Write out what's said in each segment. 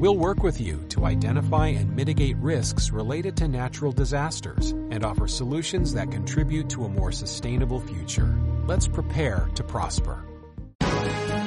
We'll work with you to identify and mitigate risks related to natural disasters and offer solutions that contribute to a more sustainable future. Let's prepare to prosper.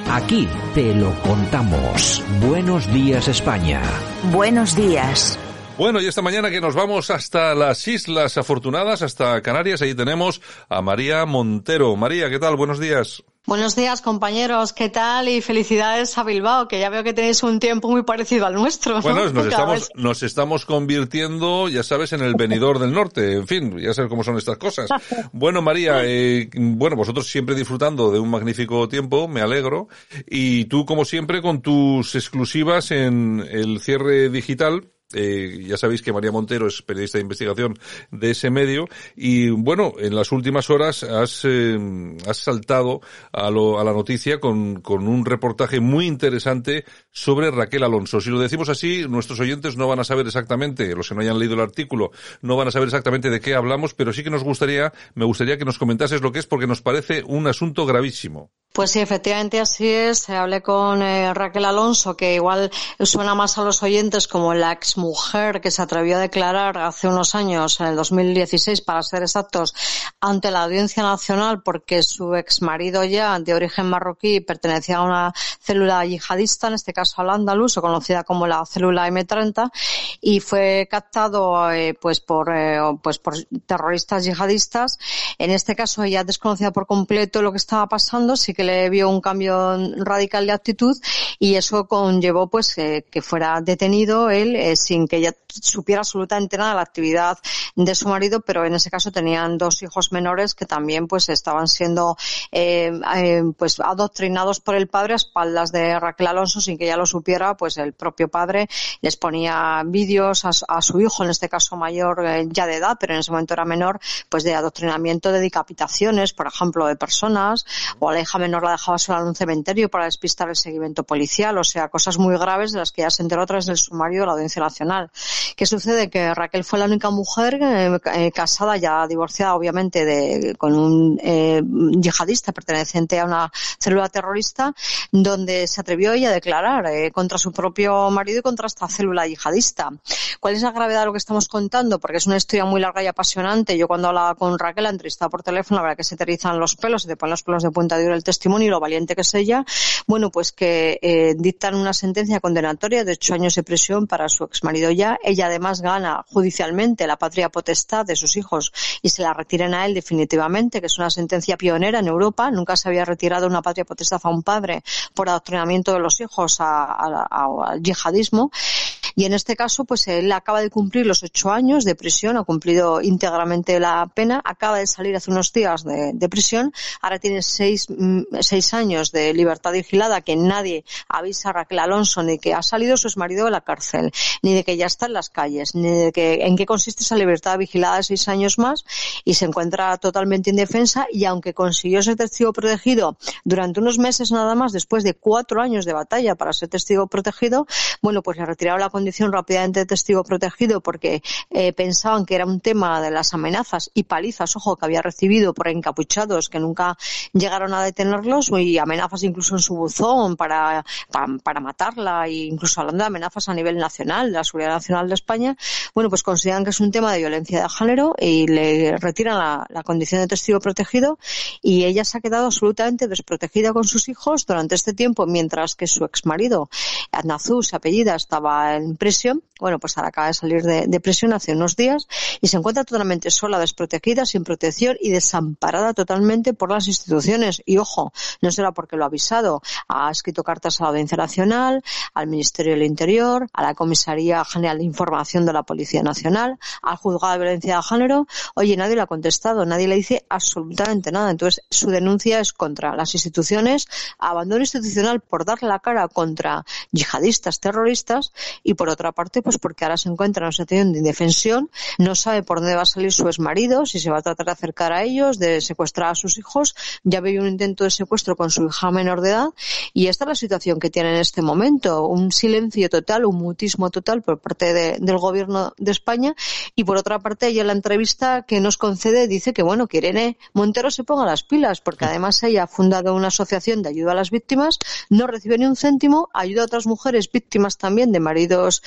Aquí te lo contamos. Buenos días España. Buenos días. Bueno, y esta mañana que nos vamos hasta las Islas Afortunadas, hasta Canarias, ahí tenemos a María Montero. María, ¿qué tal? Buenos días. Buenos días, compañeros. ¿Qué tal? Y felicidades a Bilbao, que ya veo que tenéis un tiempo muy parecido al nuestro. Bueno, nos estamos, nos estamos convirtiendo, ya sabes, en el venidor del norte. En fin, ya sabes cómo son estas cosas. Bueno, María, eh, bueno, vosotros siempre disfrutando de un magnífico tiempo, me alegro. Y tú, como siempre, con tus exclusivas en el cierre digital, eh, ya sabéis que María Montero es periodista de investigación de ese medio y bueno, en las últimas horas has, eh, has saltado a, lo, a la noticia con, con un reportaje muy interesante sobre Raquel Alonso. Si lo decimos así, nuestros oyentes no van a saber exactamente, los que no hayan leído el artículo, no van a saber exactamente de qué hablamos, pero sí que nos gustaría, me gustaría que nos comentases lo que es porque nos parece un asunto gravísimo. Pues sí, efectivamente así es. Hablé con eh, Raquel Alonso, que igual suena más a los oyentes como la exmujer que se atrevió a declarar hace unos años, en el 2016 para ser exactos, ante la Audiencia Nacional porque su exmarido ya, de origen marroquí, pertenecía a una célula yihadista, en este caso al andaluz, o conocida como la célula M30, y fue captado eh, pues por eh, pues por terroristas yihadistas. En este caso ella desconocía por completo lo que estaba pasando, sí que le vio un cambio radical de actitud y eso conllevó pues eh, que fuera detenido él sin que ella supiera absolutamente nada de la actividad de su marido, pero en ese caso tenían dos hijos menores que también pues estaban siendo pues adoctrinados por el padre a espaldas de Raquel Alonso sin que ella lo supiera, pues el propio padre les ponía vídeos a, su hijo, en este caso mayor ya de edad, pero en ese momento era menor, pues de adoctrinamiento de decapitaciones, por ejemplo, de personas, o a la hija menor no la dejaba sola en un cementerio para despistar el seguimiento policial, o sea, cosas muy graves de las que ya se enteró a través del sumario de la Audiencia Nacional. ¿Qué sucede? Que Raquel fue la única mujer eh, eh, casada, ya divorciada obviamente, de, con un eh, yihadista perteneciente a una célula terrorista, donde se atrevió ella a declarar contra su propio marido y contra esta célula yihadista. ¿Cuál es la gravedad de lo que estamos contando? Porque es una historia muy larga y apasionante. Yo cuando hablaba con Raquel, la entrevistaba por teléfono, la verdad que se te los pelos, se te ponen los pelos de punta de oro el testimonio testimonio y lo valiente que es ella, bueno, pues que eh, dictan una sentencia condenatoria de ocho años de prisión para su exmarido ya. Ella además gana judicialmente la patria potestad de sus hijos y se la retiran a él definitivamente, que es una sentencia pionera en Europa. Nunca se había retirado una patria potestad a un padre por adoctrinamiento de los hijos al yihadismo. Y en este caso, pues él acaba de cumplir los ocho años de prisión, ha cumplido íntegramente la pena, acaba de salir hace unos días de, prisión, ahora tiene seis, mm, seis años de libertad vigilada que nadie avisa a Raquel Alonso ni que ha salido su marido de la cárcel, ni de que ya está en las calles, ni de que en qué consiste esa libertad vigilada de seis años más y se encuentra totalmente indefensa y aunque consiguió ser testigo protegido durante unos meses nada más después de cuatro años de batalla para ser testigo protegido, bueno, pues le retiraron la condición rápidamente de testigo protegido porque eh, pensaban que era un tema de las amenazas y palizas, ojo, que había recibido por encapuchados que nunca llegaron a detener y amenazas incluso en su buzón para, para, matarla e incluso hablando de amenazas a nivel nacional, de la seguridad nacional de España, bueno, pues consideran que es un tema de violencia de género y le retiran la, la condición de testigo protegido y ella se ha quedado absolutamente desprotegida con sus hijos durante este tiempo, mientras que su exmarido, Adnazú, su apellida, estaba en prisión. Bueno, pues ahora acaba de salir de, de prisión hace unos días y se encuentra totalmente sola, desprotegida, sin protección y desamparada totalmente por las instituciones. Y ojo, no será porque lo ha avisado. Ha escrito cartas a la Audiencia Nacional, al Ministerio del Interior, a la Comisaría General de Información de la Policía Nacional, al Juzgado de Violencia de Género. Oye, nadie le ha contestado, nadie le dice absolutamente nada. Entonces, su denuncia es contra las instituciones, abandono institucional por darle la cara contra yihadistas, terroristas y, por otra parte, pues porque ahora se encuentra en una situación de indefensión, no sabe por dónde va a salir su exmarido, si se va a tratar de acercar a ellos, de secuestrar a sus hijos. Ya veo un intento de secuestro con su hija menor de edad y esta es la situación que tiene en este momento. Un silencio total, un mutismo total por parte del gobierno de España y por otra parte ella en la entrevista que nos concede dice que bueno, que Irene Montero se ponga las pilas porque además ella ha fundado una asociación de ayuda a las víctimas, no recibe ni un céntimo, ayuda a otras mujeres víctimas también de maridos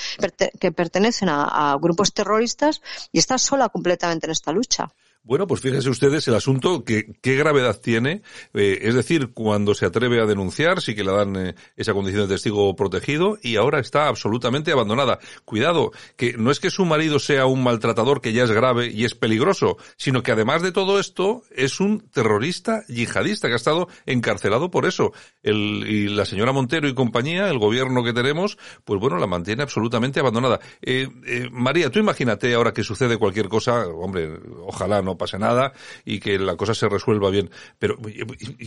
que pertenecen a grupos terroristas y está sola completamente en esta lucha. Bueno, pues fíjense ustedes el asunto, que, qué gravedad tiene, eh, es decir, cuando se atreve a denunciar, sí que le dan eh, esa condición de testigo protegido y ahora está absolutamente abandonada. Cuidado, que no es que su marido sea un maltratador que ya es grave y es peligroso, sino que además de todo esto es un terrorista yihadista que ha estado encarcelado por eso. El, y la señora Montero y compañía, el gobierno que tenemos, pues bueno, la mantiene absolutamente abandonada. Eh, María, tú imagínate ahora que sucede cualquier cosa, hombre, ojalá no pase nada y que la cosa se resuelva bien. Pero,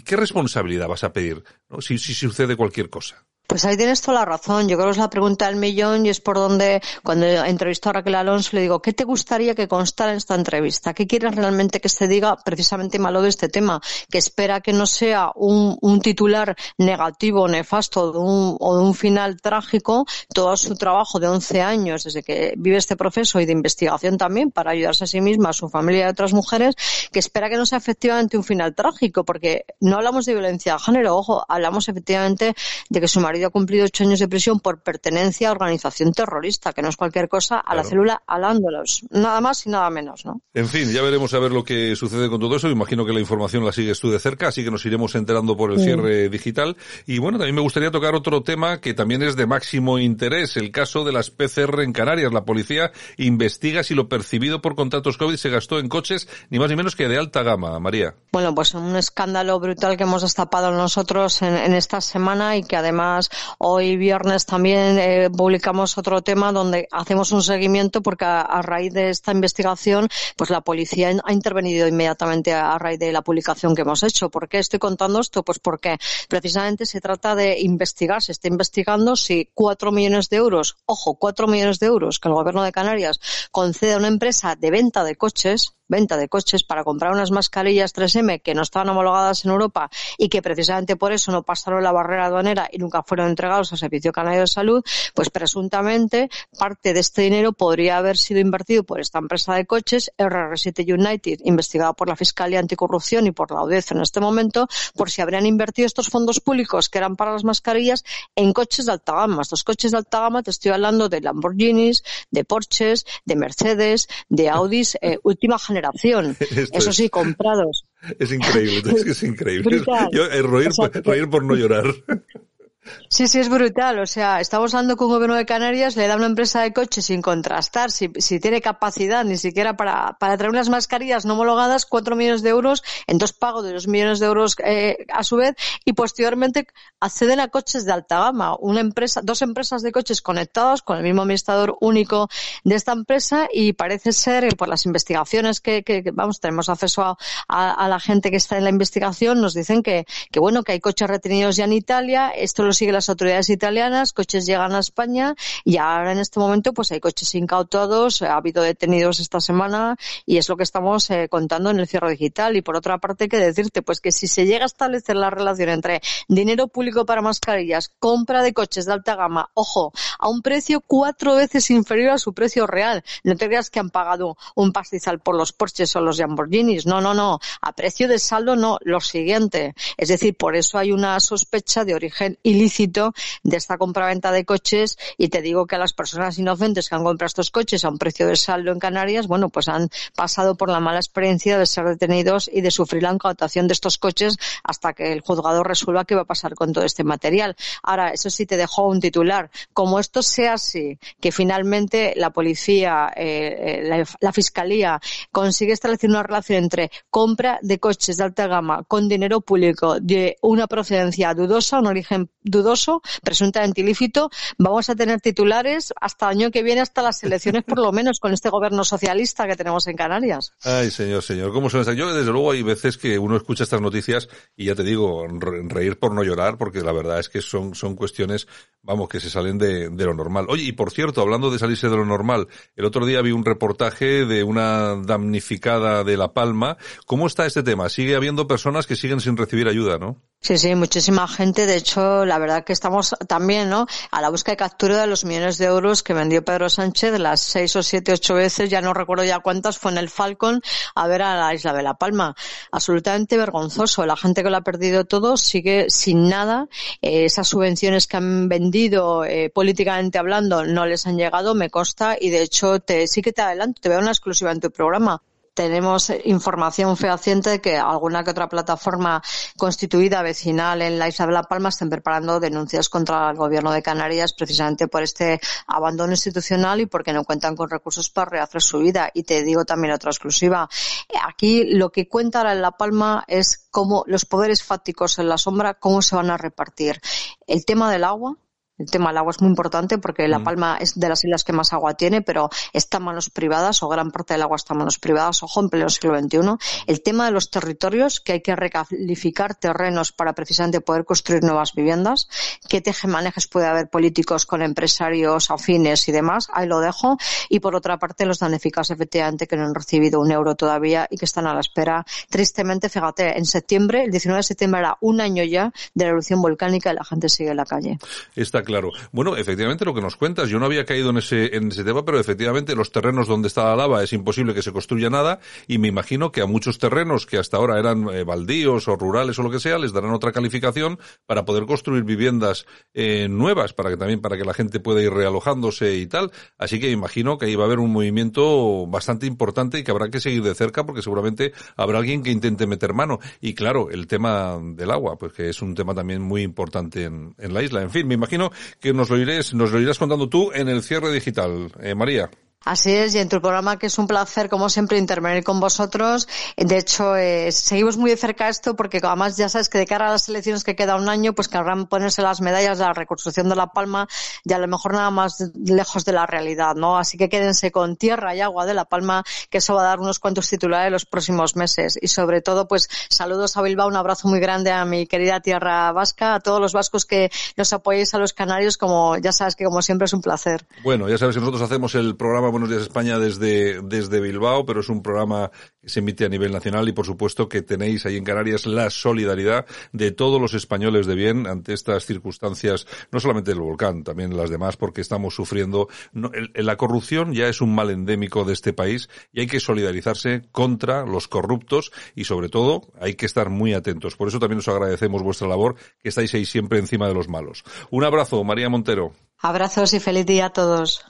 ¿qué responsabilidad vas a pedir si, si sucede cualquier cosa? Pues ahí tienes toda la razón. Yo creo que es la pregunta del millón y es por donde, cuando entrevisto a Raquel Alonso, le digo, ¿qué te gustaría que constara en esta entrevista? ¿Qué quieres realmente que se diga precisamente malo de este tema? Que espera que no sea un, un titular negativo, nefasto de un, o de un final trágico, todo su trabajo de 11 años desde que vive este proceso y de investigación también para ayudarse a sí misma, a su familia y a otras mujeres, que espera que no sea efectivamente un final trágico, porque no hablamos de violencia de género, ojo, hablamos efectivamente de que su marido ha cumplido ocho años de prisión por pertenencia a organización terrorista, que no es cualquier cosa, a la célula Alándolos. Nada más y nada menos, ¿no? En fin, ya veremos a ver lo que sucede con todo eso. Imagino que la información la sigues tú de cerca, así que nos iremos enterando por el cierre digital. Y bueno, también me gustaría tocar otro tema que también es de máximo interés, el caso de las PCR en Canarias. La policía investiga si lo percibido por contratos COVID se gastó en coches ni más ni menos que de alta gama, María. Bueno, pues un escándalo brutal que hemos destapado nosotros en esta semana y que además Hoy viernes también eh, publicamos otro tema donde hacemos un seguimiento porque a, raíz de esta investigación, pues la policía ha intervenido inmediatamente a, raíz de la publicación que hemos hecho. ¿Por qué estoy contando esto? Pues porque precisamente se trata de investigar, se está investigando si cuatro millones de euros, ojo, cuatro millones de euros que el gobierno de Canarias concede a una empresa de venta de coches, venta de coches para comprar unas mascarillas 3M que no estaban homologadas en Europa y que precisamente por eso no pasaron la barrera aduanera y nunca fueron entregados al Servicio Canario de Salud, pues presuntamente parte de este dinero podría haber sido invertido por esta empresa de coches, RR7 United, investigada por la Fiscalía Anticorrupción y por la audiencia en este momento, por si habrían invertido estos fondos públicos que eran para las mascarillas en coches de alta gama. Estos coches de alta gama te estoy hablando de Lamborghinis, de Porsches, de Mercedes, de Audis, eh, última generación Eso sí, comprados. Es increíble, es, increíble. Yo, eh, reír por no llorar. Sí, sí, es brutal. O sea, estamos hablando con un gobierno de Canarias, le da una empresa de coches sin contrastar si, si tiene capacidad ni siquiera para, para traer unas mascarillas no homologadas, cuatro millones de euros, en dos pagos de dos millones de euros eh, a su vez, y posteriormente acceden a coches de alta gama. Una empresa, dos empresas de coches conectados con el mismo administrador único de esta empresa y parece ser, eh, por las investigaciones que, que, vamos, tenemos acceso a, a, la gente que está en la investigación, nos dicen que, que bueno, que hay coches retenidos ya en Italia, esto lo siguen las autoridades italianas, coches llegan a España y ahora en este momento pues hay coches incautados, ha habido detenidos esta semana y es lo que estamos eh, contando en el cierre digital. Y por otra parte, que decirte pues que si se llega a establecer la relación entre dinero público para mascarillas, compra de coches de alta gama, ojo, a un precio cuatro veces inferior a su precio real. No te creas que han pagado un pastizal por los Porsches o los Lamborghinis. No, no, no. A precio de saldo no. Lo siguiente. Es decir, por eso hay una sospecha de origen ilícito de esta compraventa de coches y te digo que a las personas inocentes que han comprado estos coches a un precio de saldo en Canarias, bueno, pues han pasado por la mala experiencia de ser detenidos y de sufrir la incautación de estos coches hasta que el juzgado resuelva qué va a pasar con todo este material. Ahora, eso sí te dejó un titular. Como esto sea así, que finalmente la policía, eh, eh, la, fiscalía consigue establecer una relación entre compra de coches de alta gama con dinero público de una procedencia dudosa, un origen dudoso, presuntamente ilícito, vamos a tener titulares hasta el año que viene, hasta las elecciones por lo menos, con este gobierno socialista que tenemos en Canarias. Ay, señor, señor, ¿cómo son? Yo, desde luego, hay veces que uno escucha estas noticias y ya te digo, reír por no llorar, porque la verdad es que son, son cuestiones, vamos, que se salen de lo normal. Oye, y por cierto, hablando de salirse de lo normal, el otro día vi un reportaje de una damnificada de La Palma. ¿Cómo está este tema? Sigue habiendo personas que siguen sin recibir ayuda, ¿no? Sí, sí, muchísima gente. De hecho, la verdad que estamos también, ¿no? A la búsqueda de captura de los millones de euros que vendió Pedro Sánchez, las seis o siete, ocho veces, ya no recuerdo ya cuántas, fue en el Falcon a ver a la isla de La Palma. Absolutamente vergonzoso. La gente que lo ha perdido todo sigue sin nada. Eh, esas subvenciones que han vendido, eh, políticamente hablando, no les han llegado, me consta, y de hecho, te, sí que te adelanto, te veo una exclusiva en tu programa tenemos información fehaciente de que alguna que otra plataforma constituida vecinal en la isla de La Palma estén preparando denuncias contra el gobierno de Canarias precisamente por este abandono institucional y porque no cuentan con recursos para rehacer su vida. Y te digo también otra exclusiva. Aquí lo que cuenta ahora en La Palma es cómo los poderes fácticos en la sombra, cómo se van a repartir. El tema del agua, el tema del agua es muy importante porque La mm. Palma es de las islas que más agua tiene, pero está en manos privadas o gran parte del agua está en manos privadas, ojo, en pleno siglo XXI. El tema de los territorios, que hay que recalificar terrenos para precisamente poder construir nuevas viviendas. ¿Qué teje-manejes puede haber políticos con empresarios afines y demás? Ahí lo dejo. Y por otra parte, los damnificados efectivamente que no han recibido un euro todavía y que están a la espera. Tristemente, fíjate, en septiembre, el 19 de septiembre era un año ya de la erupción volcánica y la gente sigue en la calle. Está claro. Bueno, efectivamente lo que nos cuentas, yo no había caído en ese, en ese tema, pero efectivamente los terrenos donde está la lava es imposible que se construya nada y me imagino que a muchos terrenos que hasta ahora eran eh, baldíos o rurales o lo que sea, les darán otra calificación para poder construir viviendas eh, nuevas, para que también, para que la gente pueda ir realojándose y tal. Así que imagino que ahí va a haber un movimiento bastante importante y que habrá que seguir de cerca porque seguramente habrá alguien que intente meter mano. Y claro, el tema del agua, pues que es un tema también muy importante en, en la isla. En fin, me imagino que nos lo, irás, nos lo irás contando tú en el cierre digital. Eh, María. Así es, y en tu programa que es un placer, como siempre, intervenir con vosotros. De hecho, eh, seguimos muy de cerca esto porque además ya sabes que de cara a las elecciones que queda un año, pues querrán ponerse las medallas de la reconstrucción de La Palma y a lo mejor nada más lejos de la realidad, ¿no? Así que quédense con tierra y agua de La Palma, que eso va a dar unos cuantos titulares los próximos meses. Y sobre todo, pues saludos a Bilbao, un abrazo muy grande a mi querida tierra vasca, a todos los vascos que nos apoyéis a los canarios, como ya sabes que como siempre es un placer. Bueno, ya sabes que nosotros hacemos el programa Buenos Días España desde, desde Bilbao, pero es un programa que se emite a nivel nacional y por supuesto que tenéis ahí en Canarias la solidaridad de todos los españoles de bien ante estas circunstancias, no solamente del volcán, también las demás, porque estamos sufriendo. la corrupción ya es un mal endémico de este país y hay que solidarizarse contra los corruptos y sobre todo hay que estar muy atentos. Por eso también os agradecemos vuestra labor, que estáis ahí siempre encima de los malos. Un abrazo, María Montero. Abrazos y feliz día a todos.